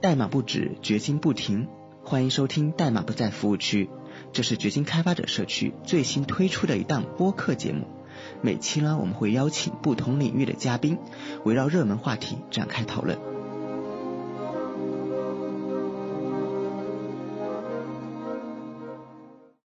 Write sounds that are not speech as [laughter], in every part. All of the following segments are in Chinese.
代码不止，掘金不停。欢迎收听代码不在服务区，这是掘金开发者社区最新推出的一档播客节目。每期呢，我们会邀请不同领域的嘉宾，围绕热门话题展开讨论。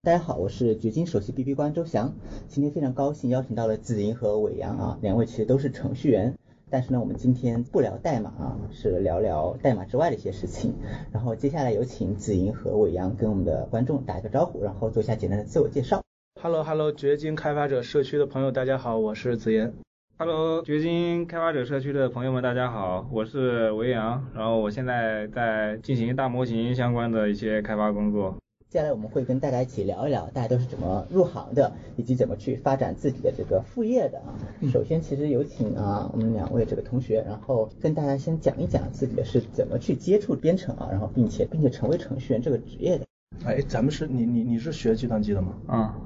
大家好，我是掘金首席 BB 官周翔。今天非常高兴邀请到了子莹和伟阳啊，两位其实都是程序员。但是呢，我们今天不聊代码啊，是聊聊代码之外的一些事情。然后接下来有请子莹和伟阳跟我们的观众打一个招呼，然后做一下简单的自我介绍。Hello Hello，掘金开发者社区的朋友，大家好，我是子妍。Hello，掘金开发者社区的朋友们，大家好，我是维阳。然后我现在在进行大模型相关的一些开发工作。接下来我们会跟大家一起聊一聊，大家都是怎么入行的，以及怎么去发展自己的这个副业的啊。首先，其实有请啊我们两位这个同学，然后跟大家先讲一讲自己的是怎么去接触编程啊，然后并且并且成为程序员这个职业的。哎，咱们是你你你是学计算机的吗？啊。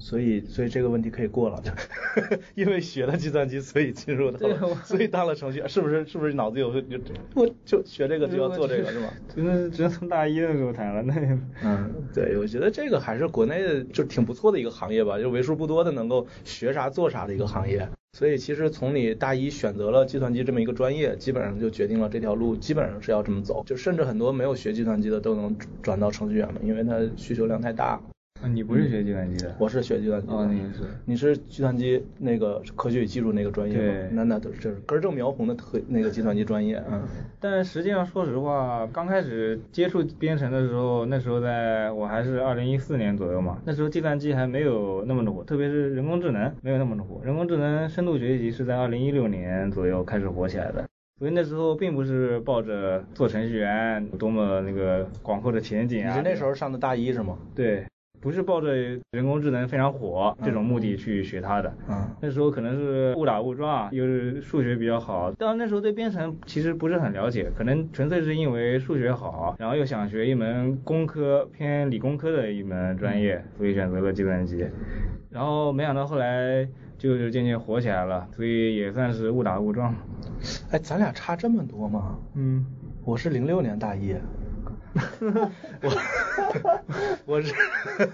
所以，所以这个问题可以过了，[laughs] 因为学了计算机，所以进入的，[laughs] 所以当了程序员，是不是？是不是脑子有就我就学这个就要做这个是吧？真的只能从大一的时候谈了，那嗯，对，我觉得这个还是国内的就挺不错的一个行业吧，就为数不多的能够学啥做啥的一个行业。所以其实从你大一选择了计算机这么一个专业，基本上就决定了这条路基本上是要这么走，就甚至很多没有学计算机的都能转到程序员了，因为它需求量太大。啊，你不是学计算机的？我是学计算机的。哦，你是？你是计算机那个科学与技术那个专业吗？对，那那都是就是根正苗红的特那个计算机专业。嗯。但实际上，说实话，刚开始接触编程的时候，那时候在我还是二零一四年左右嘛，那时候计算机还没有那么的火，特别是人工智能没有那么的火。人工智能深度学习是在二零一六年左右开始火起来的，所以那时候并不是抱着做程序员多么那个广阔的前景啊。你是那时候上的大一是吗？对。不是抱着人工智能非常火这种目的去学它的，嗯，那时候可能是误打误撞，又是数学比较好，但那时候对编程其实不是很了解，可能纯粹是因为数学好，然后又想学一门工科偏理工科的一门专业，所以选择了计算机，然后没想到后来就是渐渐火起来了，所以也算是误打误撞。哎，咱俩差这么多吗？嗯，我是零六年大一。[laughs] 我 [laughs] 我是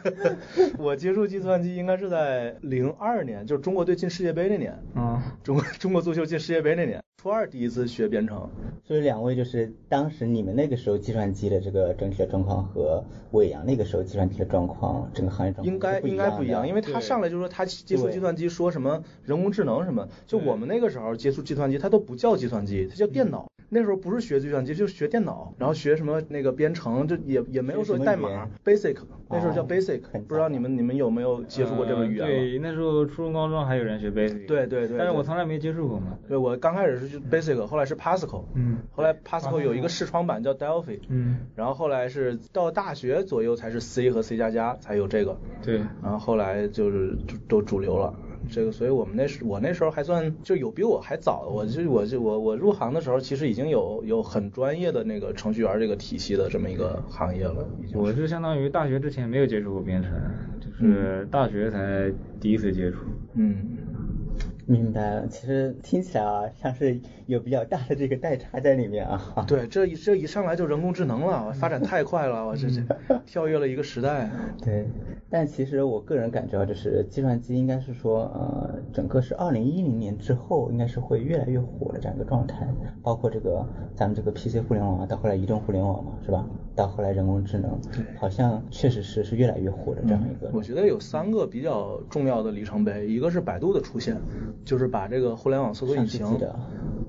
[laughs] 我接触计算机应该是在零二年，就是中国队进世界杯那年。嗯，中国中国足球进世界杯那年，初二第一次学编程。所以两位就是当时你们那个时候计算机的这个整体的状况和伟阳那个时候计算机的状况，整个行业状况应该应该不一样，因为他上来就说他接触计算机，说什么人工智能什么，就我们那个时候接触计算机，它都不叫计算机，它叫电脑。那时候不是学计算机，就是学电脑，然后学什么那个编程，就也也没有说代码，basic，那时候叫 basic，不知道你们你们有没有接触过这个语言？对，那时候初中高中还有人学 basic。对对对。但是我从来没接触过嘛。对，我刚开始是 basic，后来是 Pascal，嗯，后来 Pascal 有一个视窗版叫 Delphi，嗯，然后后来是到大学左右才是 C 和 C 加加才有这个。对。然后后来就是都主流了。这个，所以我们那时我那时候还算就有比我还早，我就我就我我入行的时候，其实已经有有很专业的那个程序员这个体系的这么一个行业了。我是相当于大学之前没有接触过编程，就是大学才第一次接触。嗯。明白了，其实听起来啊，像是有比较大的这个代差在里面啊。对，这一这一上来就人工智能了，发展太快了，我这这 [laughs] 跳跃了一个时代。对，但其实我个人感觉啊，就是计算机应该是说，呃，整个是二零一零年之后，应该是会越来越火的这样一个状态。包括这个咱们这个 PC 互联网啊，到后来移动互联网嘛，是吧？到后来人工智能，好像确实是是越来越火的这样一个。我觉得有三个比较重要的里程碑，一个是百度的出现。就是把这个互联网搜索引擎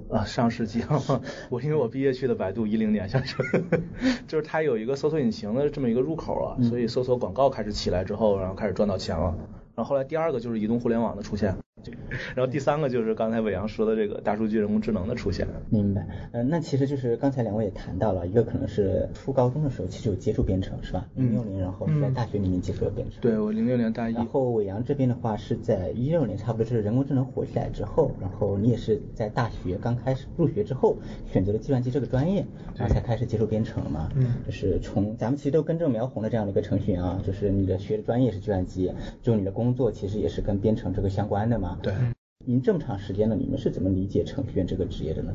啊，上世纪 [laughs] 我因为我毕业去的百度一零年，像是，[laughs] 就是它有一个搜索引擎的这么一个入口啊，所以搜索广告开始起来之后，然后开始赚到钱了。然后后来第二个就是移动互联网的出现。[laughs] 然后第三个就是刚才伟阳说的这个大数据、人工智能的出现。明白，嗯，那其实就是刚才两位也谈到了，一个可能是初高中的时候其实有接触编程，是吧？零六年，然后是在大学里面接触了编程。对，我零六年大一。然后伟阳这边的话是在一六年，差不多就是人工智能火起来之后，然后你也是在大学刚开始入学之后选择了计算机这个专业，然后才开始接触编程嘛。嗯。就是从咱们其实都根正苗红的这样的一个程序员啊，就是你的学的专业是计算机，就你的工作其实也是跟编程这个相关的嘛。对。您这么长时间了，你们是怎么理解程序员这个职业的呢？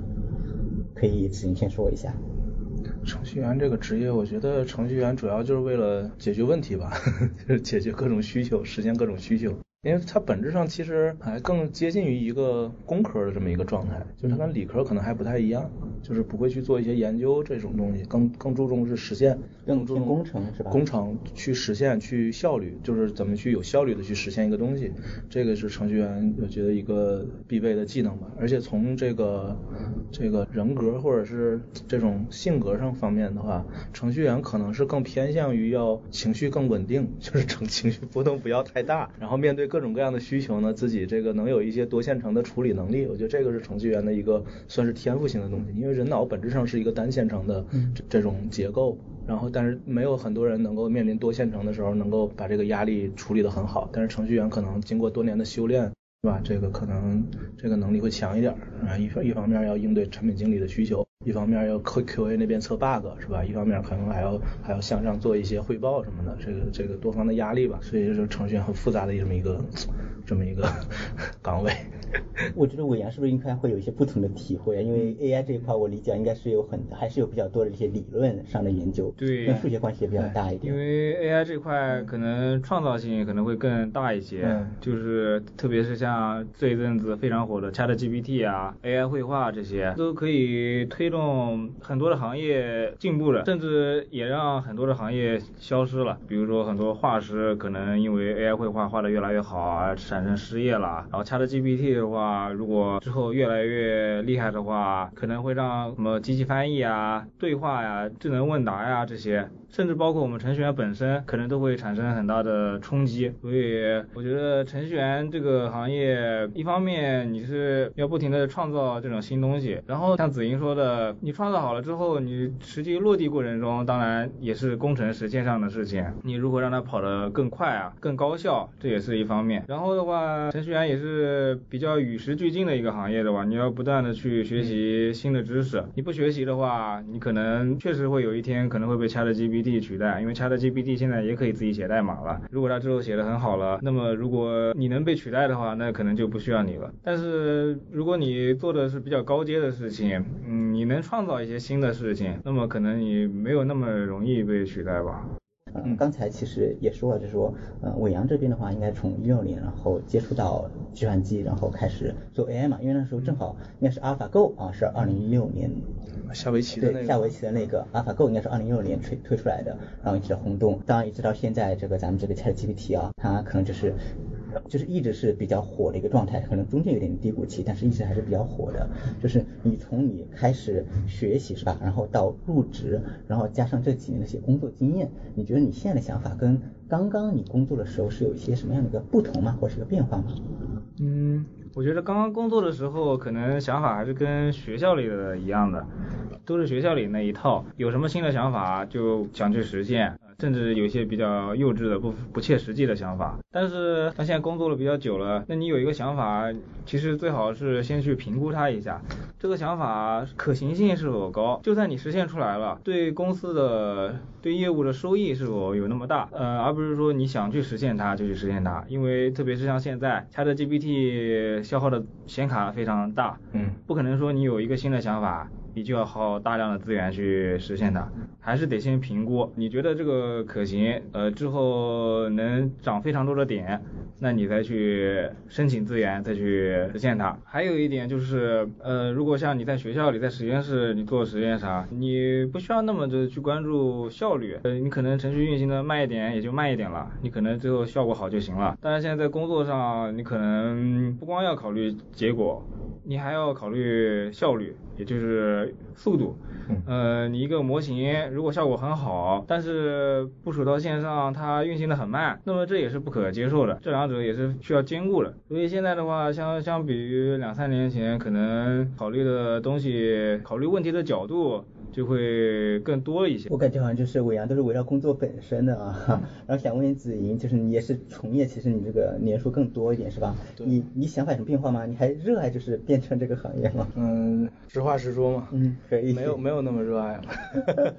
可以子您先说一下。程序员这个职业，我觉得程序员主要就是为了解决问题吧，[laughs] 就是解决各种需求，实现各种需求。因为它本质上其实还更接近于一个工科的这么一个状态，就是它跟理科可能还不太一样，就是不会去做一些研究这种东西，更更注重是实现，更注重工程是吧？工程去实现去效率，就是怎么去有效率的去实现一个东西，这个是程序员我觉得一个必备的技能吧。而且从这个这个人格或者是这种性格上方面的话，程序员可能是更偏向于要情绪更稳定，就是情情绪波动不要太大，然后面对。各种各样的需求呢，自己这个能有一些多线程的处理能力，我觉得这个是程序员的一个算是天赋性的东西。因为人脑本质上是一个单线程的这种结构，然后但是没有很多人能够面临多线程的时候能够把这个压力处理得很好。但是程序员可能经过多年的修炼。是吧？这个可能这个能力会强一点啊。一方一方面要应对产品经理的需求，一方面要 Q Q A 那边测 bug，是吧？一方面可能还要还要向上做一些汇报什么的，这个这个多方的压力吧。所以就是程序员很复杂的这么一个这么一个 [laughs] 岗位。[laughs] 我觉得伟阳是不是应该会有一些不同的体会啊？因为 A I 这一块我理解应该是有很还是有比较多的一些理论上的研究，对，跟数学关系也比较大一点。因为 A I 这块可能创造性可能会更大一些，就是特别是像这一阵子非常火的 Chat G P T 啊，A I 绘画这些都可以推动很多的行业进步了，甚至也让很多的行业消失了。比如说很多画师可能因为 A I 绘画画的越来越好而产生失业了，然后 Chat G P T 的话，如果之后越来越厉害的话，可能会让什么机器翻译啊、对话呀、智能问答呀这些。甚至包括我们程序员本身，可能都会产生很大的冲击。所以我觉得程序员这个行业，一方面你是要不停的创造这种新东西，然后像子英说的，你创造好了之后，你实际落地过程中，当然也是工程实践上的事情。你如何让它跑得更快啊，更高效，这也是一方面。然后的话，程序员也是比较与时俱进的一个行业的吧，你要不断的去学习新的知识。你不学习的话，你可能确实会有一天可能会被 ChatGPT。取代，因为 ChatGPT 现在也可以自己写代码了。如果它之后写的很好了，那么如果你能被取代的话，那可能就不需要你了。但是如果你做的是比较高阶的事情，嗯，你能创造一些新的事情，那么可能你没有那么容易被取代吧。嗯，刚才其实也说了，就是说，呃，伟阳这边的话，应该从一六年然后接触到计算机，然后开始做 AI 嘛，因为那时候正好应该是 AlphaGo 啊，是二零一六年下围棋的那个，对，下围棋的那个 AlphaGo 应该是二零一六年推推出来的，然后引起了轰动。当然，一直到现在这个咱们这个 ChatGPT 啊，它可能就是。就是一直是比较火的一个状态，可能中间有点低谷期，但是一直还是比较火的。就是你从你开始学习是吧，然后到入职，然后加上这几年的一些工作经验，你觉得你现在的想法跟刚刚你工作的时候是有一些什么样的一个不同吗，或者是个变化吗？嗯，我觉得刚刚工作的时候，可能想法还是跟学校里的一样的，都是学校里那一套，有什么新的想法就想去实现。甚至有些比较幼稚的、不不切实际的想法，但是他现在工作了比较久了，那你有一个想法，其实最好是先去评估它一下，这个想法可行性是否高，就算你实现出来了，对公司的、对业务的收益是否有那么大，呃，而不是说你想去实现它就去实现它，因为特别是像现在，ChatGPT 消耗的显卡非常大，嗯，不可能说你有一个新的想法。你就要耗大量的资源去实现它，还是得先评估，你觉得这个可行，呃，之后能涨非常多的点，那你再去申请资源，再去实现它。还有一点就是，呃，如果像你在学校里，在实验室你做实验啥，你不需要那么的去关注效率，呃，你可能程序运行的慢一点也就慢一点了，你可能最后效果好就行了。但是现在在工作上，你可能不光要考虑结果。你还要考虑效率，也就是速度。呃，你一个模型如果效果很好，但是部署到线上它运行的很慢，那么这也是不可接受的。这两者也是需要兼顾的。所以现在的话，相相比于两三年前，可能考虑的东西、考虑问题的角度。就会更多一些。我感觉好像就是伟阳都是围绕工作本身的啊，然后想问子莹，就是你也是从业，其实你这个年数更多一点是吧？你你想法有什么变化吗？你还热爱就是变变成这个行业吗？嗯，实话实说嘛。嗯，可以。没有没有那么热爱了。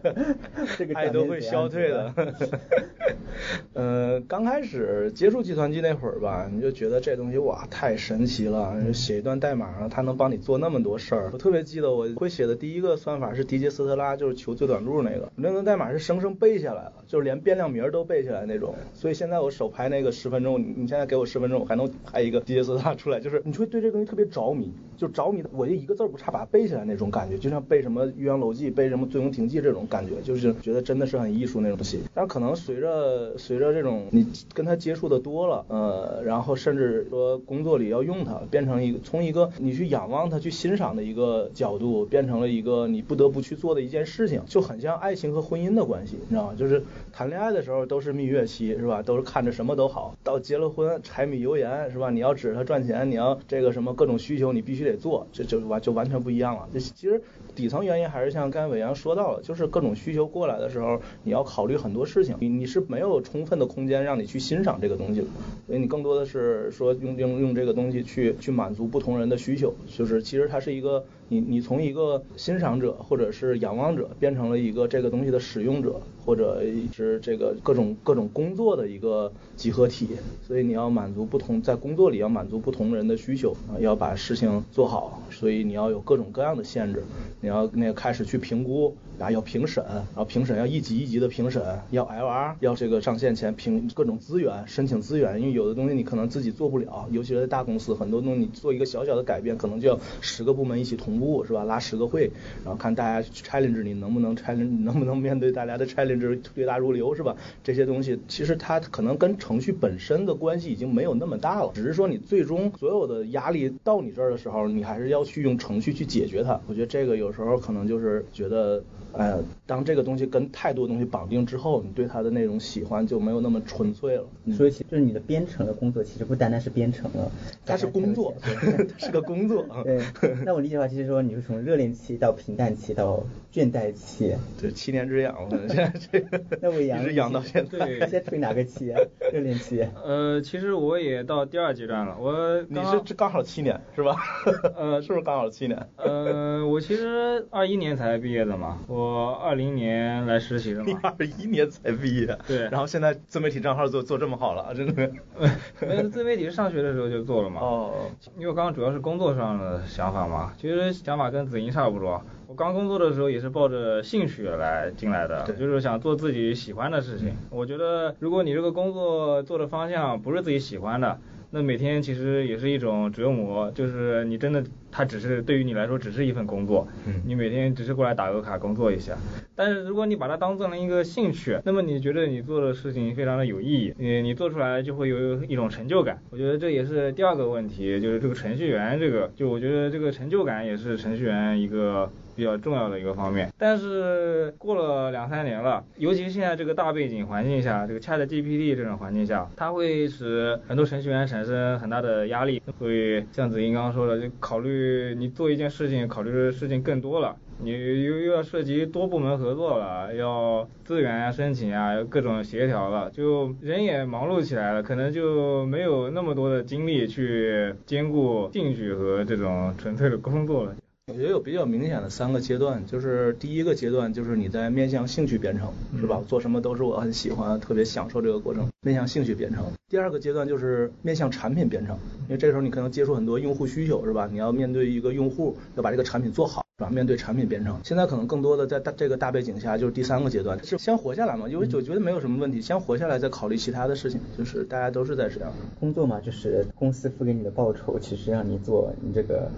[laughs] 这个爱都会消退的。[laughs] 呃，刚开始接触计算机那会儿吧，你就觉得这东西哇太神奇了，写一段代码，它能帮你做那么多事儿。我特别记得我会写的第一个算法是迪杰特斯拉，就是求最短路那个，那段代码是生生背下来了，就是连变量名都背下来那种。所以现在我手拍那个十分钟，你现在给我十分钟，我还能拍一个 [laughs] 迪杰斯特拉出来，就是你会对这个东西特别着迷，就着迷，我就一个字不差把它背下来那种感觉，就像背什么《岳阳楼记》、背什么《醉翁亭记》这种感觉，就是觉得真的是很艺术那种东西。但可能随着随着这种你跟他接触的多了，呃，然后甚至说工作里要用它，变成一个从一个你去仰望它、去欣赏的一个角度，变成了一个你不得不去做的一件事情，就很像爱情和婚姻的关系，你知道吗？就是谈恋爱的时候都是蜜月期，是吧？都是看着什么都好，到结了婚，柴米油盐，是吧？你要指着他赚钱，你要这个什么各种需求，你必须得做，这就完就完全不一样了。这其实底层原因还是像刚才伟阳说到了，就是各种需求过来的时候，你要考虑很多事情，你你是没有充分的空间让你去欣赏这个东西，所以你更多的是说用用用这个东西去去满足不同人的需求，就是其实它是一个你你从一个欣赏者或者是仰望者变成了一个这个东西的使用者，或者是这个各种各种工作的一个集合体，所以你要满足不同在工作里要满足不同人的需求啊，要把事情做好，所以你要有各种各样的限制，你要那个开始去评估。然后要评审，然后评审要一级一级的评审，要 LR，要这个上线前评各种资源，申请资源，因为有的东西你可能自己做不了，尤其是在大公司，很多东西你做一个小小的改变，可能就要十个部门一起同步，是吧？拉十个会，然后看大家 challenge 你能不能 challenge，能不能面对大家的 challenge 对答如流，是吧？这些东西其实它可能跟程序本身的关系已经没有那么大了，只是说你最终所有的压力到你这儿的时候，你还是要去用程序去解决它。我觉得这个有时候可能就是觉得。哎，当这个东西跟太多东西绑定之后，你对它的那种喜欢就没有那么纯粹了。所以，其实你的编程的工作其实不单单是编程了，它是工作，它是个工作。[laughs] 对，那我理解的话，其实说你是从热恋期到平淡期到倦怠期。对，七年之痒，[laughs] 现在这个。那我养一直养到现在。[laughs] 现在处于哪个期？热恋期。呃，其实我也到第二阶段了。我你是刚好七年是吧？呃，是不是刚好七年？呃，我其实二一年才毕业的嘛，我。我二零年来实习的嘛，[laughs] 二一年才毕业，对，然后现在自媒体账号做做这么好了，真的。[laughs] 呃，自媒体是上学的时候就做了嘛。哦。因为我刚刚主要是工作上的想法嘛，其实想法跟子英差不多。我刚工作的时候也是抱着兴趣来进来的，就是想做自己喜欢的事情。我觉得如果你这个工作做的方向不是自己喜欢的，那每天其实也是一种折磨，就是你真的。它只是对于你来说只是一份工作，你每天只是过来打个卡工作一下。但是如果你把它当做了一个兴趣，那么你觉得你做的事情非常的有意义，你你做出来就会有一种成就感。我觉得这也是第二个问题，就是这个程序员这个，就我觉得这个成就感也是程序员一个比较重要的一个方面。但是过了两三年了，尤其现在这个大背景环境下，这个 ChatGPT 这种环境下，它会使很多程序员产生很大的压力，会像子英刚刚说的，就考虑。你做一件事情，考虑的事情更多了，你又又要涉及多部门合作了，要资源啊、申请啊，各种协调了，就人也忙碌起来了，可能就没有那么多的精力去兼顾兴趣和这种纯粹的工作了。我觉得有比较明显的三个阶段，就是第一个阶段就是你在面向兴趣编程，是吧？做什么都是我很喜欢、特别享受这个过程，面向兴趣编程。第二个阶段就是面向产品编程，因为这时候你可能接触很多用户需求，是吧？你要面对一个用户，要把这个产品做好。是吧？面对产品编程，现在可能更多的在大这个大背景下，就是第三个阶段，是先活下来嘛？因为我觉得没有什么问题，先活下来再考虑其他的事情，就是大家都是在这样。工作嘛，就是公司付给你的报酬，其实让你做你这个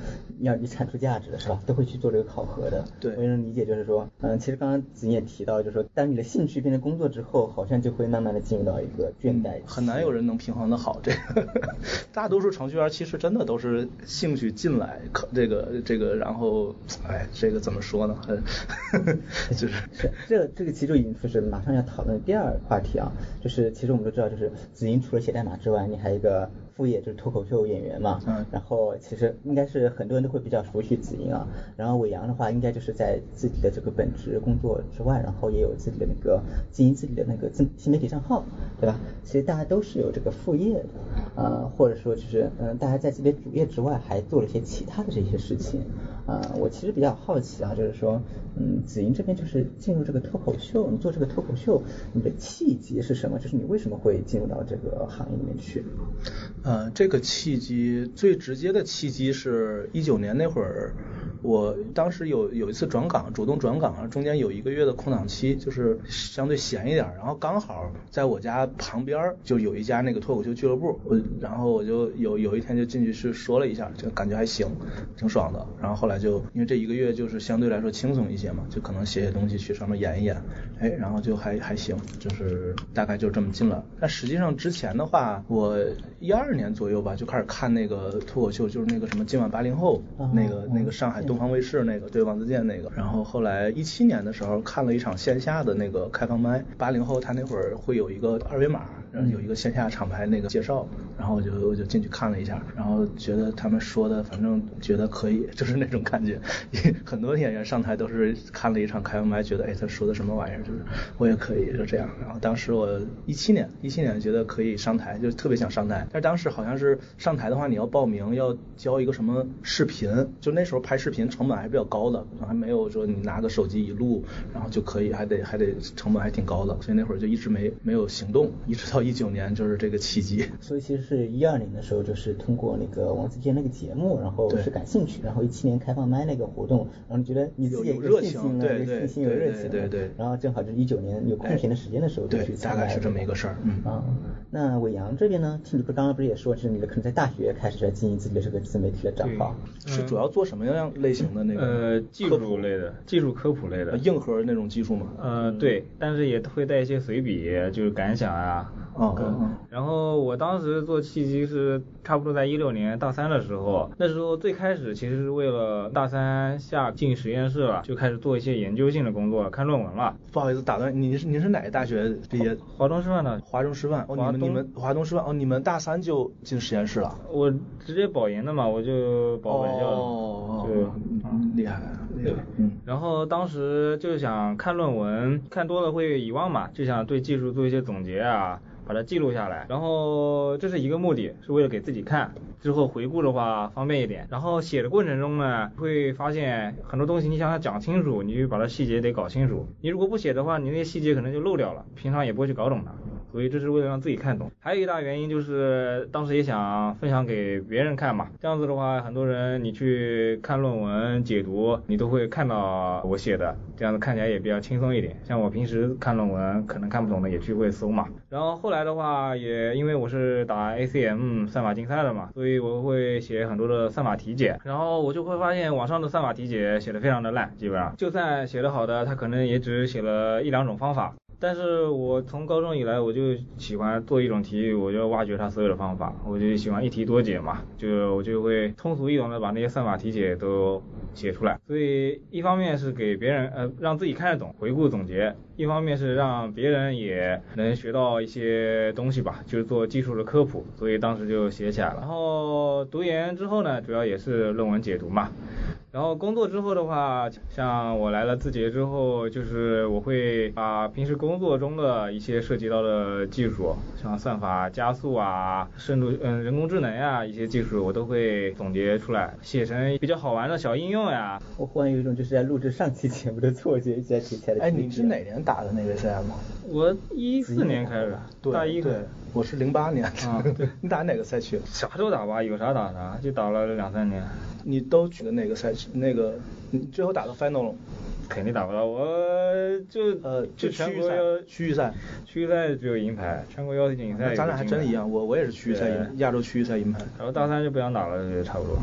要你产出价值的是吧？都会去做这个考核的。对，我也能理解，就是说，嗯，其实刚刚子也提到，就是说，当你的兴趣变成工作之后，好像就会慢慢的进入到一个倦怠。很难有人能平衡的好这个。[laughs] 大多数程序员其实真的都是兴趣进来，可这个这个，然后。哎，这个怎么说呢？[laughs] 就是是这这个其实已经就是马上要讨论第二话题啊，就是其实我们都知道，就是子英除了写代码之外，你还有一个副业就是脱口秀演员嘛，嗯，然后其实应该是很多人都会比较熟悉子英啊，然后伟阳的话应该就是在自己的这个本职工作之外，然后也有自己的那个经营自己的那个自新媒体账号，对吧？其实大家都是有这个副业的，呃，或者说就是嗯，大家在自己的主业之外还做了一些其他的这些事情，啊，我其实比较好奇啊，就是说，嗯，子莹这边就是进入这个脱口秀，你做这个脱口秀，你的契机是什么？就是你为什么会进入到这个行业里面去？呃，这个契机最直接的契机是一九年那会儿，我当时有有一次转岗，主动转岗，中间有一个月的空档期，就是相对闲一点，然后刚好在我家旁边就有一家那个脱口秀俱乐部，我然后我就有有一天就进去去说了一下，就感觉还行，挺爽的。然后后来就因为这一个月就是相对来说轻松一些嘛，就可能写写东西去上面演一演，哎，然后就还还行，就是大概就这么进了。但实际上之前的话，我一二。年左右吧，就开始看那个脱口秀，就是那个什么今晚八零后，那个那个上海东东方卫视那个对王自健那个。然后后来一七年的时候看了一场线下的那个开放麦，八零后他那会儿会有一个二维码，有一个线下厂牌那个介绍，然后我就我就进去看了一下，然后觉得他们说的反正觉得可以，[laughs] 就是那种感觉。很多演员上台都是看了一场开放麦，觉得哎他说的什么玩意儿，就是我也可以，就这样。然后当时我一七年一七年觉得可以上台，就特别想上台，但当时。好像是上台的话，你要报名，要交一个什么视频？就那时候拍视频成本还比较高的，还没有说你拿个手机一录，然后就可以，还得还得成本还挺高的，所以那会儿就一直没没有行动，一直到一九年就是这个契机。所以其实是一二年的时候，就是通过那个王自健那个节目，然后是感兴趣，然后一七年开放麦那个活动，然后你觉得你自己有热情，对对信心有热情，对对，然后正好就是一九年有空闲的时间的时候就去大概是这么一个事儿，嗯啊。那伟阳这边呢，听你不刚刚不是也说，是你的可能在。大学开始在经营自己的这个自媒体的账号，是主要做什么样类型的那个？呃，技术类的，技术科普类的，硬核那种技术嘛？呃，对，但是也会带一些随笔，就是感想啊。哦，然后我当时做契机是差不多在一六年大三的时候，那时候最开始其实是为了大三下进实验室了，就开始做一些研究性的工作，看论文了。不好意思打断，你是你是哪个大学毕业？华东师范的。华中师范。哦，你们你们华东师范哦，你们大三就进实验室了？我直接保研的嘛，我就保本校的。哦哦，厉害厉害。嗯。然后当时就想看论文，看多了会遗忘嘛，就想对技术做一些总结啊。把它记录下来，然后这是一个目的，是为了给自己看，之后回顾的话方便一点。然后写的过程中呢，会发现很多东西，你想要讲清楚，你就把它细节得搞清楚。你如果不写的话，你那些细节可能就漏掉了，平常也不会去搞懂的。所以这是为了让自己看懂，还有一大原因就是当时也想分享给别人看嘛。这样子的话，很多人你去看论文解读，你都会看到我写的，这样子看起来也比较轻松一点。像我平时看论文可能看不懂的，也去会搜嘛。然后后来的话，也因为我是打 ACM 算法竞赛的嘛，所以我会写很多的算法题解。然后我就会发现网上的算法题解写的非常的烂，基本上就算写的好的，他可能也只写了一两种方法。但是我从高中以来，我就喜欢做一种题，我就挖掘它所有的方法，我就喜欢一题多解嘛，就我就会通俗易懂的把那些算法题解都写出来。所以一方面是给别人呃让自己看得懂，回顾总结；一方面是让别人也能学到一些东西吧，就是做技术的科普。所以当时就写起来了。然后读研之后呢，主要也是论文解读嘛。然后工作之后的话，像我来了字节之后，就是我会把平时工作中的一些涉及到的技术，像算法加速啊、深度嗯人工智能呀一些技术，我都会总结出来，写成比较好玩的小应用呀。我忽然有一种就是在录制上期节目的错觉，一直在提起来。哎，你是哪年打的那个 CM？我一四年开始，大一。对，我是零八年。啊，对。[laughs] 你打哪个赛区？啥都打吧，有啥打啥，就打了两三年。你都取的哪个赛区？那个你最后打到 final 了？肯定打不到，我就呃就全国区域赛，区域赛只有银牌，全国邀请赛。咱俩还真一样，我我也是区域赛银，亚洲区域赛银牌。然后大三就不想打了，就差不多。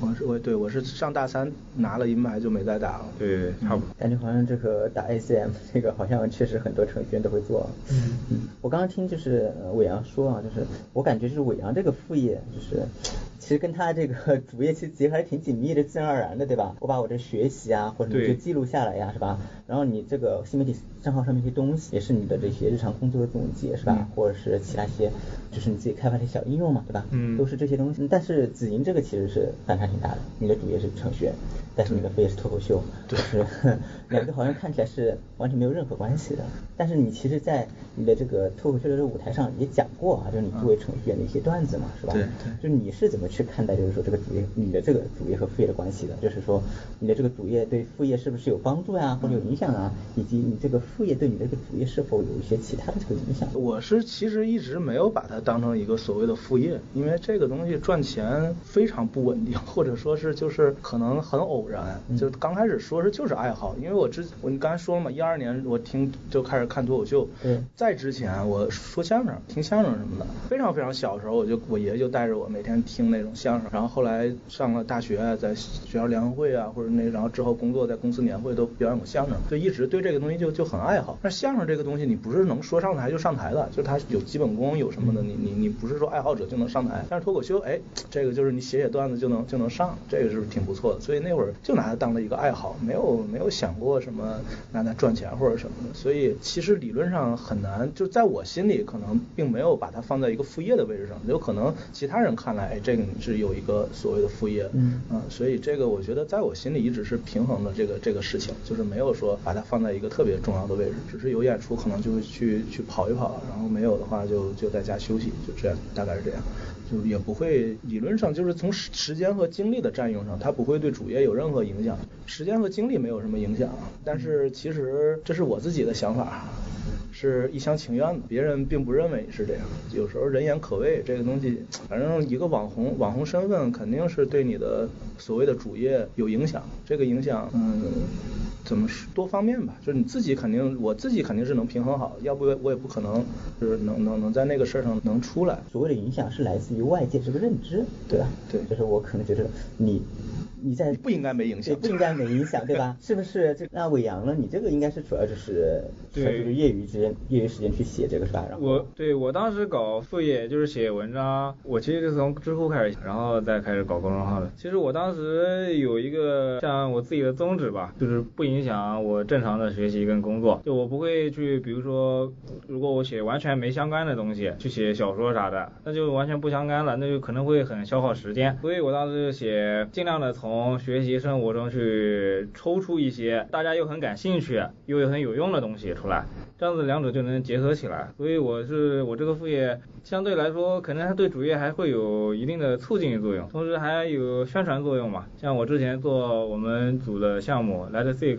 我是我对我是上大三拿了银牌就没再打了。对对，差不多。感觉好像这个打 ACM [laughs] 这个好像确实很多程序员都会做。嗯嗯。我刚刚听就是伟阳说啊，就是我感觉就是伟阳这个副业就是。其实跟他这个主业其实结合还是挺紧密的，自然而然的，对吧？我把我的学习啊或者什么就记录下来呀，是吧？然后你这个新媒体账号上面一些东西，也是你的这些日常工作的总结，是吧？或者是其他一些，就是你自己开发的小应用嘛，对吧？嗯。都是这些东西。但是子莹这个其实是反差挺大的，你的主业是程序员，但是你的副业是脱口秀，就是两个好像看起来是完全没有任何关系的。但是你其实，在你的这个脱口秀的这个舞台上也讲过啊，就是你作为程序员的一些段子嘛，是吧？对对。就你是怎么去？去看待就是说这个主业，你的这个主业和副业的关系的，就是说你的这个主业对副业是不是有帮助呀，或者有影响啊，以及你这个副业对你这个主业是否有一些其他的这个影响？我是其实一直没有把它当成一个所谓的副业，因为这个东西赚钱非常不稳定，或者说是就是可能很偶然，就刚开始说是就是爱好，因为我之我你刚才说了嘛，一二年我听就开始看脱口秀，嗯，在之前我说相声、听相声什么的，非常非常小的时候我就我爷爷就带着我每天听那种。相声，然后后来上了大学，在学校联欢会啊，或者那，然后之后工作在公司年会都表演过相声，就一直对这个东西就就很爱好。那相声这个东西，你不是能说上台就上台的，就是它有基本功，有什么的，你你你不是说爱好者就能上台。但是脱口秀，哎，这个就是你写写段子就能就能上，这个是挺不错的。所以那会儿就拿它当了一个爱好，没有没有想过什么拿它赚钱或者什么的。所以其实理论上很难，就在我心里可能并没有把它放在一个副业的位置上，有可能其他人看来，哎，这个你。是有一个所谓的副业，嗯，所以这个我觉得在我心里一直是平衡的这个这个事情，就是没有说把它放在一个特别重要的位置，只是有演出可能就会去去跑一跑，然后没有的话就就在家休息，就这样，大概是这样，就也不会理论上就是从时时间和精力的占用上，它不会对主业有任何影响，时间和精力没有什么影响，但是其实这是我自己的想法。是一厢情愿的，别人并不认为是这样。有时候人言可畏，这个东西，反正一个网红，网红身份肯定是对你的所谓的主业有影响。这个影响，嗯，怎么说多方面吧，就是你自己肯定，我自己肯定是能平衡好，要不我也不可能就是能能能在那个事儿上能出来。所谓的影响是来自于外界这个认知，对吧？对，就是我可能觉得你。你在不应该没影响，不应该没影响，对吧？[laughs] 是不是？这那伟阳呢？你这个应该是主要就是对业余之间、业余时间去写这个是吧？然后我对我当时搞副业就是写文章，我其实是从知乎开始，然后再开始搞公众号的。其实我当时有一个像我自己的宗旨吧，就是不影影响我正常的学习跟工作。就我不会去，比如说，如果我写完全没相干的东西，去写小说啥的，那就完全不相干了，那就可能会很消耗时间。所以我当时就写，尽量的从从学习生活中去抽出一些大家又很感兴趣又很有用的东西出来，这样子两者就能结合起来。所以我是我这个副业相对来说，可能它对主业还会有一定的促进作用，同时还有宣传作用嘛。像我之前做我们组的项目 LightSeek，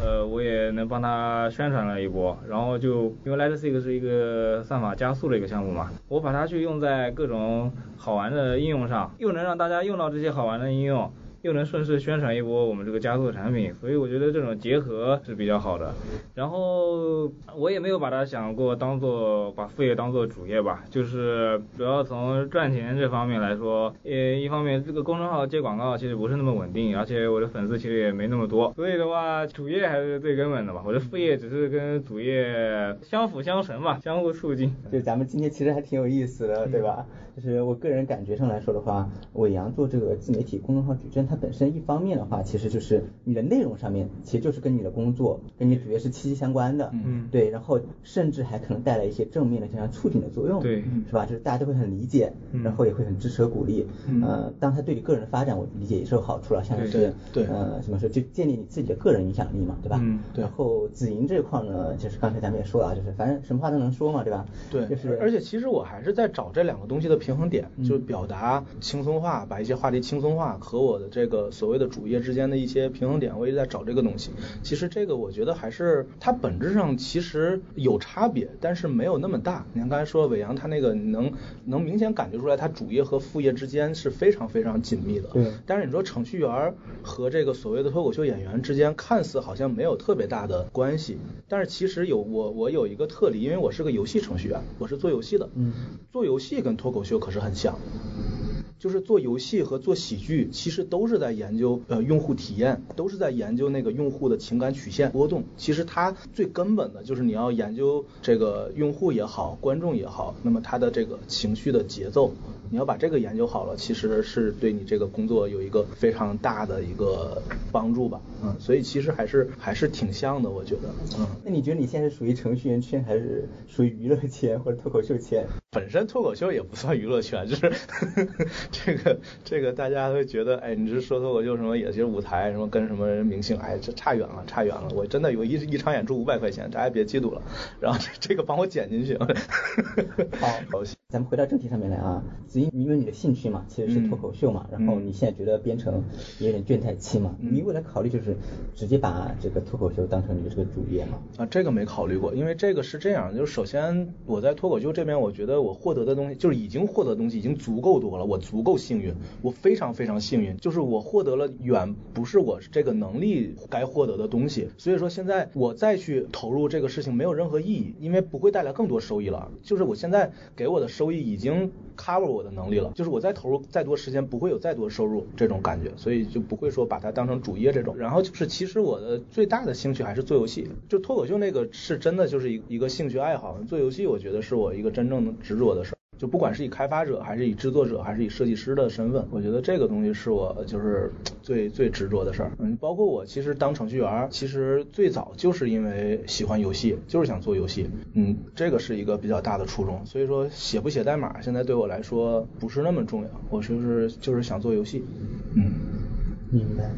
呃，我也能帮他宣传了一波。然后就因为 LightSeek 是一个算法加速的一个项目嘛，我把它去用在各种好玩的应用上，又能让大家用到这些好玩的应用。又能顺势宣传一波我们这个加速的产品，所以我觉得这种结合是比较好的。然后我也没有把它想过当做把副业当做主业吧，就是主要从赚钱这方面来说，呃，一方面这个公众号接广告其实不是那么稳定，而且我的粉丝其实也没那么多，所以的话主业还是最根本的吧。我的副业只是跟主业相辅相成嘛，相互促进。就咱们今天其实还挺有意思的，对吧？就是我个人感觉上来说的话，伟阳做这个自媒体公众号矩阵。它本身一方面的话，其实就是你的内容上面，其实就是跟你的工作、跟你主业是息息相关的，嗯，对，然后甚至还可能带来一些正面的这样促进的作用，对，是吧？就是大家都会很理解，然后也会很支持和鼓励，呃，当他对你个人的发展，我理解也是有好处了，像是对，呃，什么说，就建立你自己的个人影响力嘛，对吧？嗯，对。然后子莹这块呢，就是刚才咱们也说了，就是反正什么话都能说嘛，对吧？对，就是而且其实我还是在找这两个东西的平衡点，就是表达轻松化，把一些话题轻松化和我的这。个所谓的主业之间的一些平衡点，我一直在找这个东西。其实这个我觉得还是它本质上其实有差别，但是没有那么大。你看刚才说伟阳他那个能能明显感觉出来，他主业和副业之间是非常非常紧密的。对。但是你说程序员和这个所谓的脱口秀演员之间看似好像没有特别大的关系，但是其实有我我有一个特例，因为我是个游戏程序员，我是做游戏的。嗯。做游戏跟脱口秀就可是很像。就是做游戏和做喜剧，其实都是在研究呃用户体验，都是在研究那个用户的情感曲线波动。其实它最根本的就是你要研究这个用户也好，观众也好，那么他的这个情绪的节奏，你要把这个研究好了，其实是对你这个工作有一个非常大的一个帮助吧。嗯，所以其实还是还是挺像的，我觉得。嗯，那你觉得你现在是属于程序员圈，还是属于娱乐圈或者脱口秀圈？本身脱口秀也不算娱乐圈，就是 [laughs] 这个这个大家会觉得，哎，你是说脱口秀什么，也是舞台什么跟什么明星，哎，这差远了，差远了。我真的有一一场演出五百块钱，大家别嫉妒了。然后这个帮我剪进去。好。[laughs] 咱们回到正题上面来啊，子英，因为你的兴趣嘛，其实是脱口秀嘛，然后你现在觉得编程有点倦怠期嘛，你未来考虑就是直接把这个脱口秀当成你的这个主业吗？啊，这个没考虑过，因为这个是这样，就是首先我在脱口秀这边，我觉得。我获得的东西就是已经获得的东西已经足够多了，我足够幸运，我非常非常幸运，就是我获得了远不是我这个能力该获得的东西，所以说现在我再去投入这个事情没有任何意义，因为不会带来更多收益了，就是我现在给我的收益已经 cover 我的能力了，就是我再投入再多时间不会有再多收入这种感觉，所以就不会说把它当成主业这种。然后就是其实我的最大的兴趣还是做游戏，就脱口秀那个是真的就是一一个兴趣爱好，做游戏我觉得是我一个真正的。执着的事，就不管是以开发者，还是以制作者，还是以设计师的身份，我觉得这个东西是我就是 [tsk] 最最执着的事儿。嗯，包括我其实当程序员，其实最早就是因为喜欢游戏，就是想做游戏。嗯，这个是一个比较大的初衷。所以说写不写代码，现在对我来说不是那么重要。我就是就是想做游戏。嗯，明白。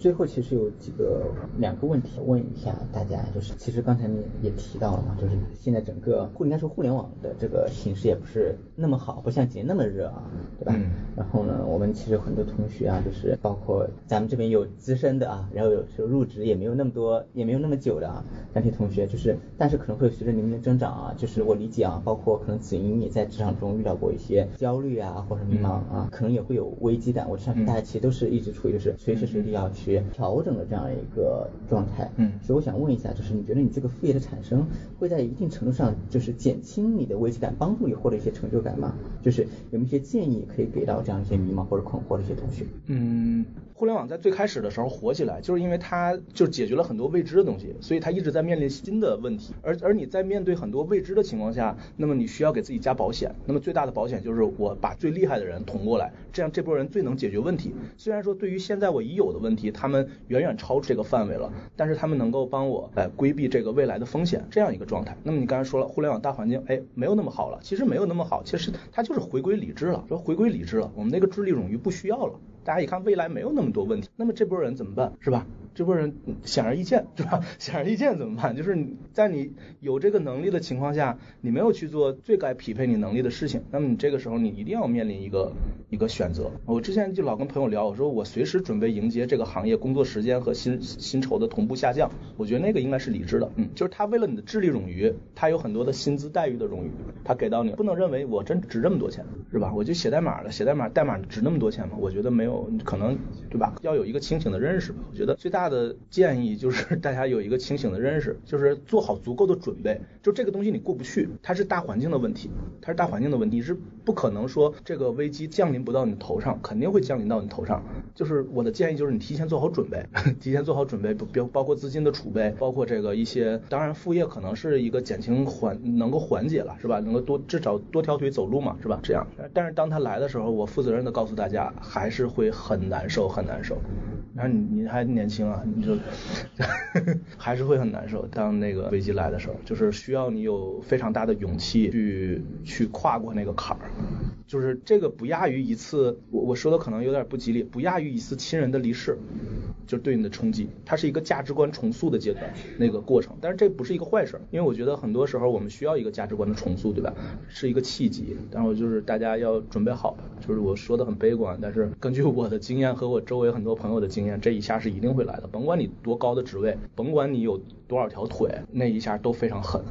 最后其实有几个两个问题问一下大家，就是其实刚才你也提到了嘛，就是现在整个互应该说互联网的这个形势也不是那么好，不像以前那么热啊，对吧？然后呢，我们其实很多同学啊，就是包括咱们这边有资深的啊，然后有时候入职也没有那么多，也没有那么久的啊，那些同学就是，但是可能会随着年龄的增长啊，就是我理解啊，包括可能子莹也在职场中遇到过一些焦虑啊或者迷茫啊，可能也会有危机感。我相信大家其实都是一直处于就是随时随地要去。调整的这样一个状态，嗯，所以我想问一下，就是你觉得你这个副业的产生会在一定程度上就是减轻你的危机感，帮助你获得一些成就感吗？就是有没有一些建议可以给到这样一些迷茫或者困惑的一些同学？嗯。互联网在最开始的时候火起来，就是因为它就解决了很多未知的东西，所以它一直在面临新的问题。而而你在面对很多未知的情况下，那么你需要给自己加保险。那么最大的保险就是我把最厉害的人捅过来，这样这波人最能解决问题。虽然说对于现在我已有的问题，他们远远超出这个范围了，但是他们能够帮我来规避这个未来的风险，这样一个状态。那么你刚才说了，互联网大环境，哎，没有那么好了。其实没有那么好，其实它就是回归理智了，说回归理智了，我们那个智力冗余不需要了。大家一看未来没有那么多问题，那么这波人怎么办，是吧？这波人显而易见，[laughs] 是吧？显而易见怎么办？就是在你有这个能力的情况下，你没有去做最该匹配你能力的事情，那么你这个时候你一定要面临一个一个选择。我之前就老跟朋友聊，我说我随时准备迎接这个行业工作时间和薪薪酬的同步下降。我觉得那个应该是理智的，嗯，就是他为了你的智力冗余，他有很多的薪资待遇的冗余，他给到你，不能认为我真值这么多钱，是吧？我就写代码了，写代码代码值那么多钱吗？我觉得没有，可能对吧？要有一个清醒的认识吧。我觉得最大大的建议。就是 [laughs] 大家有一个清醒的认识，就是做好足够的准备。就这个东西你过不去，它是大环境的问题，它是大环境的问题，是不可能说这个危机降临不到你头上，肯定会降临到你头上。就是我的建议就是你提前做好准备，[laughs] 提前做好准备，包包括资金的储备，包括这个一些，当然副业可能是一个减轻缓能够缓解了，是吧？能够多至少多条腿走路嘛，是吧？这样。但是当他来的时候，我负责任的告诉大家，还是会很难受，很难受。然后你你还年轻啊，[laughs] 你就还是会很难受。当那个危机来的时候，就是需要你有非常大的勇气去去跨过那个坎儿。就是这个不亚于一次，我我说的可能有点不吉利，不亚于一次亲人的离世，就对你的冲击。它是一个价值观重塑的阶段，那个过程。但是这不是一个坏事，因为我觉得很多时候我们需要一个价值观的重塑，对吧？是一个契机。然后就是大家要准备好，就是我说的很悲观，但是根据我的经验和我周围很多朋友的经验，这一下是一定会来的。甭管你多高的职位，甭管你有多少条腿，那一下都非常狠。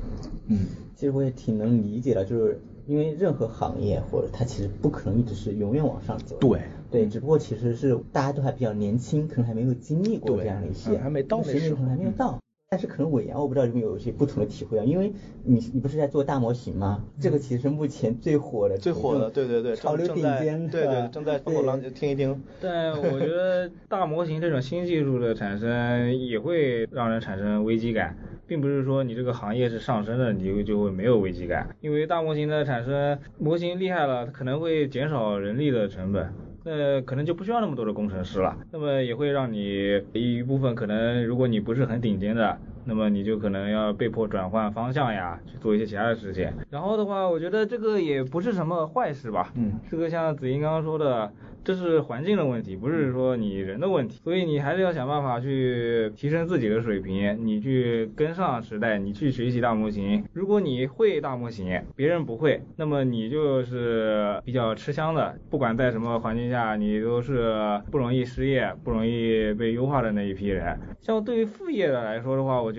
嗯，其实我也挺能理解的，就是。因为任何行业或者它其实不可能一直是永远往上走。对对，只不过其实是大家都还比较年轻，可能还没有经历过这样的一些，还没到那时候，可能还没有到。但是可能伟阳我不知道有没有一些不同的体会啊，因为你你不是在做大模型吗？这个其实是目前最火的，最火的，对对对，潮流顶尖，对对，正在风口浪尖，听一听。但我觉得 [laughs] 大模型这种新技术的产生也会让人产生危机感，并不是说你这个行业是上升的，你就就会没有危机感，因为大模型的产生，模型厉害了，可能会减少人力的成本。呃可能就不需要那么多的工程师了，那么也会让你一部分可能，如果你不是很顶尖的，那么你就可能要被迫转换方向呀，去做一些其他的事情。然后的话，我觉得这个也不是什么坏事吧。嗯，这个像子英刚刚说的。这是环境的问题，不是说你人的问题，所以你还是要想办法去提升自己的水平，你去跟上时代，你去学习大模型。如果你会大模型，别人不会，那么你就是比较吃香的。不管在什么环境下，你都是不容易失业、不容易被优化的那一批人。像对于副业的来说的话，我觉得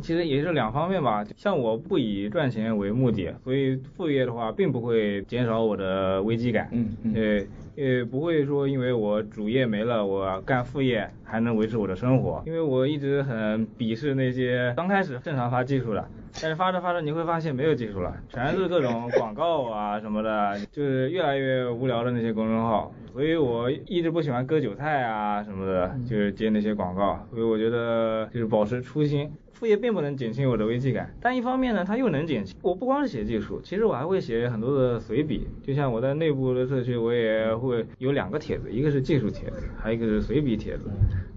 其实也是两方面吧。像我不以赚钱为目的，所以副业的话并不会减少我的危机感。嗯，对。也不会说，因为我主业没了，我干副业还能维持我的生活。因为我一直很鄙视那些刚开始正常发技术的，但是发着发着你会发现没有技术了，全是各种广告啊什么的，就是越来越无聊的那些公众号。所以我一直不喜欢割韭菜啊什么的，就是接那些广告。所以我觉得就是保持初心。副业并不能减轻我的危机感，但一方面呢，它又能减轻。我不光是写技术，其实我还会写很多的随笔。就像我在内部的社区，我也会有两个帖子，一个是技术帖子，还有一个是随笔帖子。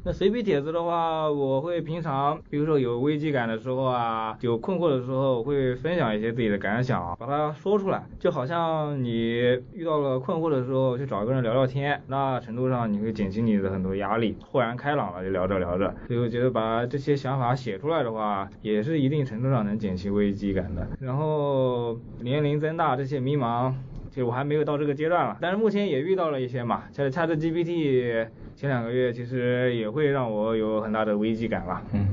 那随笔帖子的话，我会平常，比如说有危机感的时候啊，有困惑的时候，会分享一些自己的感想，把它说出来。就好像你遇到了困惑的时候，去找一个人聊聊天，那程度上你会减轻你的很多压力，豁然开朗了，就聊着聊着。所以我觉得把这些想法写出来的话，也是一定程度上能减轻危机感的。然后年龄增大，这些迷茫。就我还没有到这个阶段了，但是目前也遇到了一些嘛，像 ChatGPT 前两个月其实也会让我有很大的危机感了。嗯，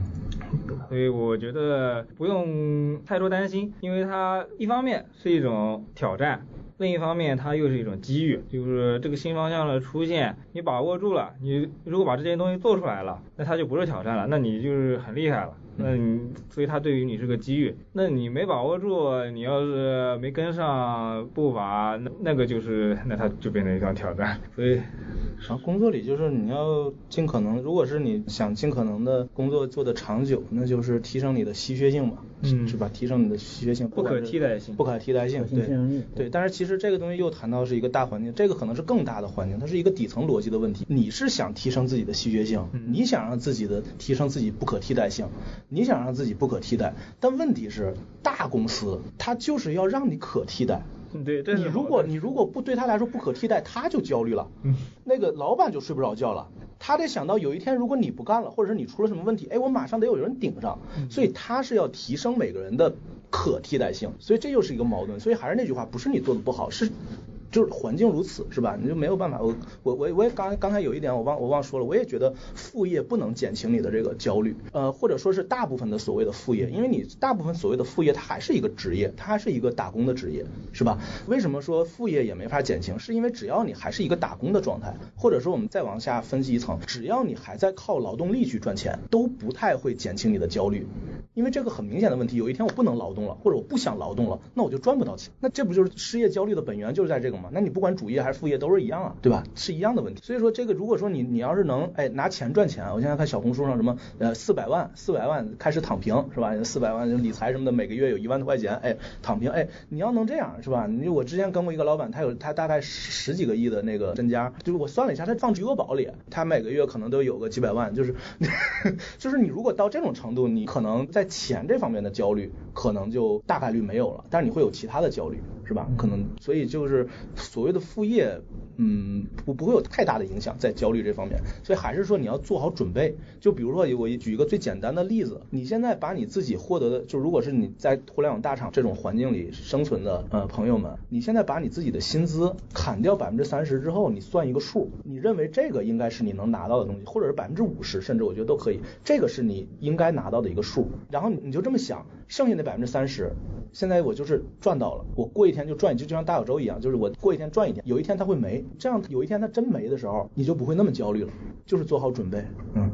所以我觉得不用太多担心，因为它一方面是一种挑战，另一方面它又是一种机遇，就是这个新方向的出现，你把握住了，你如果把这些东西做出来了，那它就不是挑战了，那你就是很厉害了。那你，所以它对于你是个机遇。那你没把握住，你要是没跟上步伐，那那个就是，那它就变成一项挑战。所以，然后工作里就是你要尽可能，如果是你想尽可能的工作做的长久，那就是提升你的稀缺性嘛，嗯，是吧？提升你的稀缺性，不可替代性，不可替代性，对，对。但是其实这个东西又谈到是一个大环境，这个可能是更大的环境，它是一个底层逻辑的问题。你是想提升自己的稀缺性，你想让自己的提升自己不可替代性。你想让自己不可替代，但问题是大公司它就是要让你可替代。[laughs] 对，你如果你如果不对他来说不可替代，他就焦虑了。嗯，那个老板就睡不着觉了，他得想到有一天如果你不干了，或者是你出了什么问题，哎，我马上得有人顶上。所以他是要提升每个人的可替代性，所以这又是一个矛盾。所以还是那句话，不是你做的不好，是。就是环境如此，是吧？你就没有办法。我我我我也刚刚才有一点我忘我忘说了，我也觉得副业不能减轻你的这个焦虑，呃，或者说是大部分的所谓的副业，因为你大部分所谓的副业它还是一个职业，它还是一个打工的职业，是吧？为什么说副业也没法减轻？是因为只要你还是一个打工的状态，或者说我们再往下分析一层，只要你还在靠劳动力去赚钱，都不太会减轻你的焦虑。因为这个很明显的问题，有一天我不能劳动了，或者我不想劳动了，那我就赚不到钱。那这不就是失业焦虑的本源就是在这个那你不管主业还是副业都是一样啊，对吧？是一样的问题。所以说这个如果说你你要是能哎拿钱赚钱，我现在看小红书上什么呃四百万四百万开始躺平是吧？四百万理财什么的，每个月有一万多块钱哎躺平哎你要能这样是吧？你我之前跟过一个老板，他有他大概十十几个亿的那个身家，就是我算了一下，他放余额宝里，他每个月可能都有个几百万，就是 [laughs] 就是你如果到这种程度，你可能在钱这方面的。焦虑可能就大概率没有了，但是你会有其他的焦虑，是吧？可能所以就是所谓的副业，嗯，不不会有太大的影响在焦虑这方面。所以还是说你要做好准备。就比如说我举一个最简单的例子，你现在把你自己获得的，就如果是你在互联网大厂这种环境里生存的呃朋友们，你现在把你自己的薪资砍掉百分之三十之后，你算一个数，你认为这个应该是你能拿到的东西，或者是百分之五十，甚至我觉得都可以，这个是你应该拿到的一个数。然后你就这么想。剩下那百分之三十，现在我就是赚到了，我过一天就赚，就就像大小周一样，就是我过一天赚一天，有一天它会没，这样有一天他真没的时候，你就不会那么焦虑了，就是做好准备，嗯，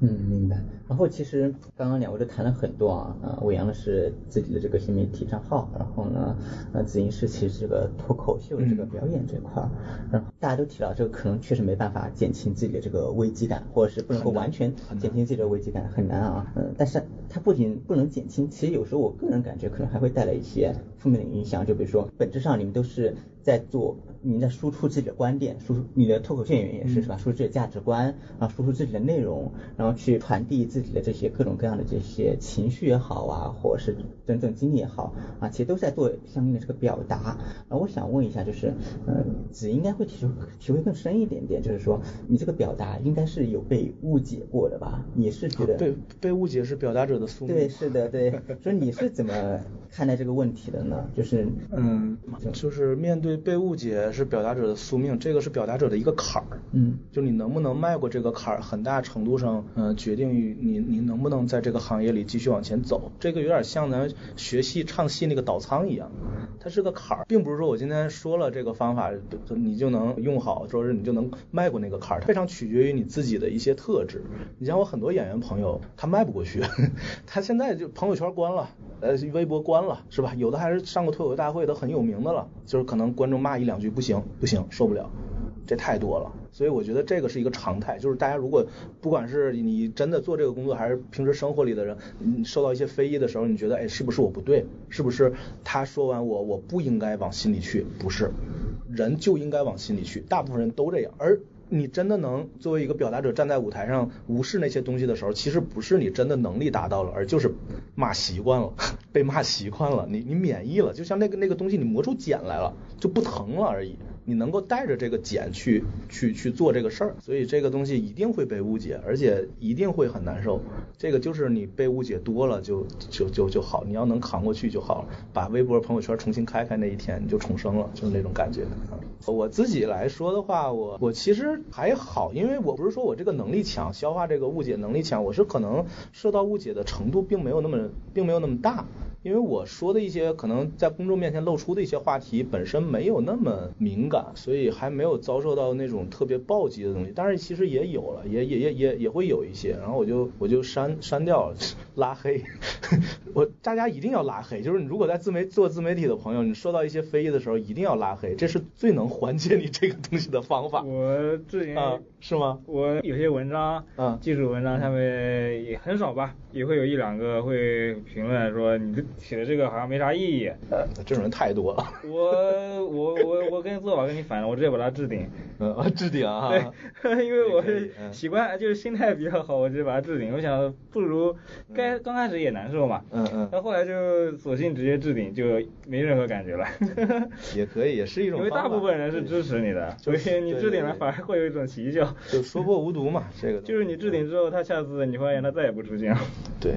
嗯，明白。然后其实刚刚两位都谈了很多啊，呃，伟阳呢是自己的这个新媒体账号，然后呢，呃，子英是其实这个脱口秀的这个表演这块儿，然后大家都提到这个可能确实没办法减轻自己的这个危机感，或者是不能够完全减轻自己的危机感，很难啊，嗯，但是它不仅不能减轻，其实有时候我个人感觉可能还会带来一些负面的影响，就比如说本质上你们都是在做。你在输出自己的观点，输出你的脱口秀演员也是是吧？输出自己的价值观，然后输出自己的内容，然后去传递自己的这些各种各样的这些情绪也好啊，或者是真正经历也好啊，其实都在做相应的这个表达。然后我想问一下，就是嗯，子应该会体体会更深一点点，就是说你这个表达应该是有被误解过的吧？你是觉得被被误解是表达者的宿命？对，是的，对。所以你是怎么看待这个问题的呢？就是嗯，就是面对被误解。是表达者的宿命，这个是表达者的一个坎儿。嗯，就你能不能迈过这个坎儿，很大程度上，嗯，决定于你你能不能在这个行业里继续往前走。这个有点像咱学戏唱戏那个导仓一样，它是个坎儿，并不是说我今天说了这个方法，你就能用好，说是你就能迈过那个坎儿。非常取决于你自己的一些特质。你像我很多演员朋友，他迈不过去，[laughs] 他现在就朋友圈关了，呃，微博关了，是吧？有的还是上过脱口秀大会都很有名的了，就是可能观众骂一两句不。不行不行，受不了，这太多了。所以我觉得这个是一个常态，就是大家如果不管是你真的做这个工作，还是平时生活里的人，你受到一些非议的时候，你觉得哎，是不是我不对？是不是他说完我我不应该往心里去？不是，人就应该往心里去，大部分人都这样。而你真的能作为一个表达者站在舞台上无视那些东西的时候，其实不是你真的能力达到了，而就是骂习惯了，[laughs] 被骂习惯了，你你免疫了，就像那个那个东西你磨出茧来了，就不疼了而已。你能够带着这个茧去去去做这个事儿，所以这个东西一定会被误解，而且一定会很难受。这个就是你被误解多了就就就就好，你要能扛过去就好了。把微博朋友圈重新开开那一天，你就重生了，就是那种感觉。我自己来说的话，我我其实还好，因为我不是说我这个能力强，消化这个误解能力强，我是可能受到误解的程度并没有那么并没有那么大。因为我说的一些可能在公众面前露出的一些话题本身没有那么敏感，所以还没有遭受到那种特别暴击的东西。但是其实也有了，也也也也也会有一些，然后我就我就删删掉了，[laughs] 拉黑。[laughs] 我大家一定要拉黑，就是你如果在自媒做自媒体的朋友，你受到一些非议的时候，一定要拉黑，这是最能缓解你这个东西的方法。我之前是吗？我有些文章，嗯，技术文章下面也很少吧，也会有一两个会评论说你这。写的这个好像没啥意义，呃，这种人太多了。[laughs] 我我我我跟做法跟你反了，我直接把它置顶。嗯啊，置顶啊。对，因为我是习惯，就是心态比较好，我直接把它置顶。我想不如该刚开始也难受嘛。嗯嗯。那后来就索性直接置顶，就没任何感觉了。也可以，也是一种。因为大部分人是支持你的，所以你置顶了反而会有一种奇效。就说破无毒嘛，这个。就是你置顶之后，他下次你发现他再也不出现了。对。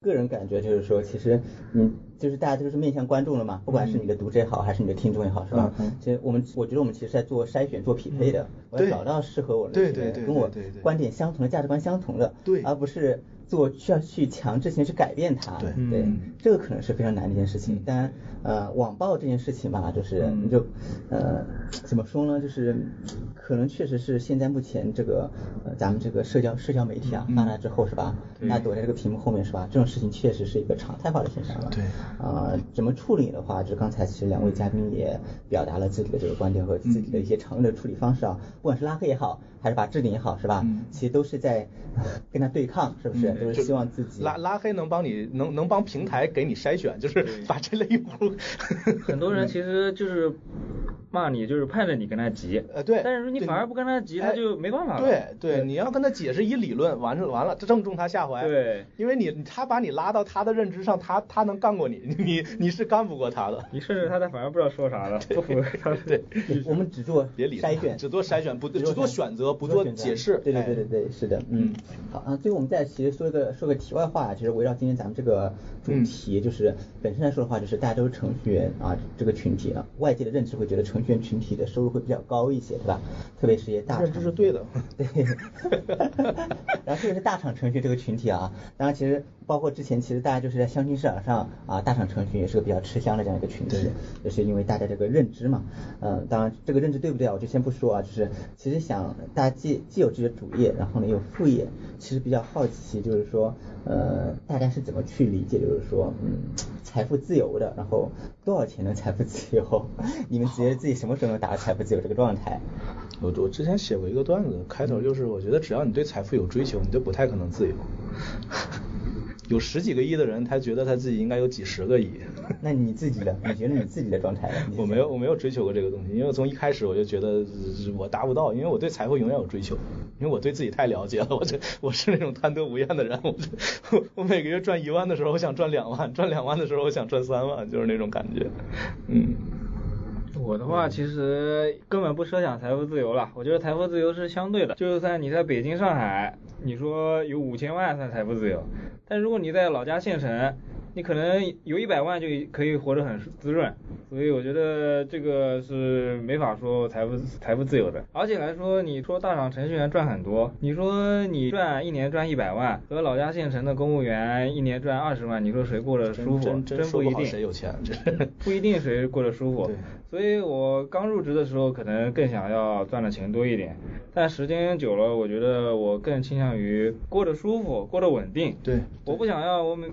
个人感觉就是说，其实你就是大家都是面向观众了嘛，不管是你的读者也好，还是你的听众也好，是吧？其实我们我觉得我们其实在做筛选、做匹配的，我要找到适合我的人，跟我观点相同的、价值观相同的，而不是。做需要去强制性去改变它，对，这个可能是非常难的一件事情。当然，呃，网暴这件事情吧，就是你就呃怎么说呢？就是可能确实是现在目前这个呃咱们这个社交社交媒体啊发达之后是吧？大家躲在这个屏幕后面是吧？这种事情确实是一个常态化的现象了。对，啊，怎么处理的话，就刚才其实两位嘉宾也表达了自己的这个观点和自己的一些常用的处理方式啊，不管是拉黑也好。还是把置顶也好，是吧？嗯，其实都是在跟他对抗，是不是？都是希望自己拉拉黑能帮你，能能帮平台给你筛选，就是把这类用户。[laughs] 很多人其实就是骂你，就是盼着你跟他急。呃，对。但是你反而不跟他急，他就没办法了。对对，你要跟他解释一理论，完了完了，正中他下怀。对。因为你他把你拉到他的认知上，他他能干过你，[laughs] 你你是干不过他的。你甚至他他反而不知道说啥了，[laughs] 不。对。我们只做别理筛选，只做筛选，不只做选择。不做解释，对对对对对，是的，嗯，好啊，最后我们再其实说一个说个题外话，其实围绕今天咱们这个主题，就是本身来说的话，就是大家都是程序员啊，这个群体啊，外界的认知会觉得程序序员群体的收入会比较高一些，对吧？特别是一些大厂。这是对的。对。[laughs] 然后特别是大厂程序这个群体啊，当然其实包括之前其实大家就是在相亲市场上啊，大厂程序也是个比较吃香的这样一个群体，也是因为大家这个认知嘛。嗯，当然这个认知对不对啊，我就先不说啊，就是其实想大既既有这些主业，然后呢有副业，其实比较好奇就是说，呃，大家是怎么去理解就是说，嗯，财富自由的，然后多少钱的财富自由？[laughs] 你们觉得自己什么时候能达到财富自由这个状态？我我之前写过一个段子，开头就是我觉得只要你对财富有追求，你就不太可能自由。[laughs] 有十几个亿的人，他觉得他自己应该有几十个亿。[laughs] 那你自己的，你觉得你自己的状态？我没有，我没有追求过这个东西，因为我从一开始我就觉得我达不到，因为我对财富永远有追求，因为我对自己太了解了，我这我是那种贪得无厌的人，我我每个月赚一万的时候，我想赚两万，赚两万的时候，我想赚三万，就是那种感觉，嗯。我的话其实根本不设想财富自由了，我觉得财富自由是相对的，就算你在北京、上海，你说有五千万算财富自由，但如果你在老家县城。你可能有一百万就可以活得很滋润，所以我觉得这个是没法说财富财富自由的。而且来说，你说大厂程序员赚很多，你说你赚一年赚一百万，和老家县城的公务员一年赚二十万，你说谁过得舒服？真不一定。谁有钱？[laughs] 不一定谁过得舒服。所以我刚入职的时候可能更想要赚的钱多一点，但时间久了，我觉得我更倾向于过得舒服，过得稳定。对。我不想要我每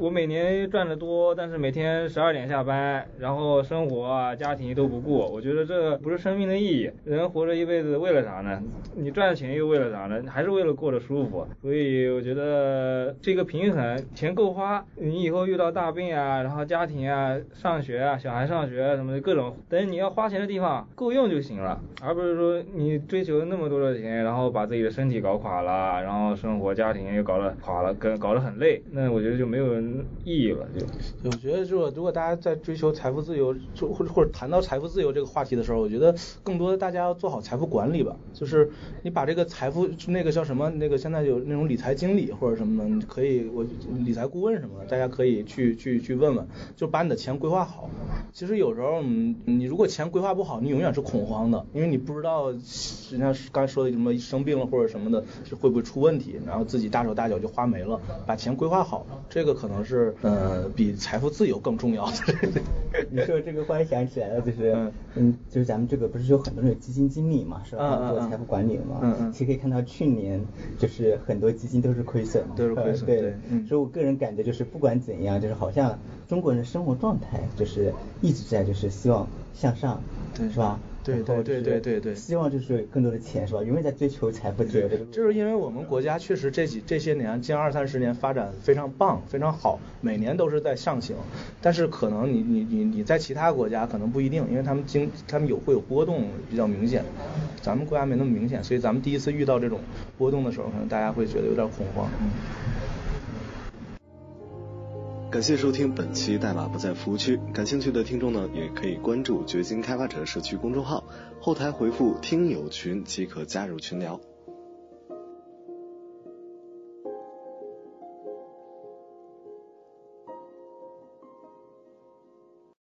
我每年。赚的多，但是每天十二点下班，然后生活啊、家庭都不顾，我觉得这不是生命的意义。人活着一辈子为了啥呢？你赚钱又为了啥呢？还是为了过得舒服。所以我觉得这个平衡，钱够花，你以后遇到大病啊，然后家庭啊、上学啊、小孩上学啊什么的各种，等于你要花钱的地方够用就行了，而不是说你追求那么多的钱，然后把自己的身体搞垮了，然后生活家庭又搞得垮了，跟搞得很累，那我觉得就没有意义了。就我觉得，如果如果大家在追求财富自由，就或者或者谈到财富自由这个话题的时候，我觉得更多的大家要做好财富管理吧。就是你把这个财富，那个叫什么，那个现在有那种理财经理或者什么的，你可以我理财顾问什么的，大家可以去去去问问，就把你的钱规划好。其实有时候，嗯，你如果钱规划不好，你永远是恐慌的，因为你不知道人家刚才说的什么生病了或者什么的，会不会出问题，然后自己大手大脚就花没了。把钱规划好，这个可能是嗯。呃，比财富自由更重要的。[laughs] 你说这个忽然想起来了，就是，嗯，嗯就是咱们这个不是有很多那种基金经理嘛，是吧？做财富管理嘛。嗯嗯。其实可以看到去年就是很多基金都是亏损。都是亏损。对。所以我个人感觉就是不管怎样，就是好像中国人的生活状态就是一直在就是希望向上，对是吧？对对对对对对，希望就是更多的钱是吧？永远在追求财富自由。就是因为我们国家确实这几这些年近二三十年发展非常棒，非常好，每年都是在上行。但是可能你你你你在其他国家可能不一定，因为他们经他们有会有波动比较明显，咱们国家没那么明显，所以咱们第一次遇到这种波动的时候，可能大家会觉得有点恐慌。感谢收听本期代码不在服务区，感兴趣的听众呢，也可以关注掘金开发者社区公众号，后台回复听友群即可加入群聊。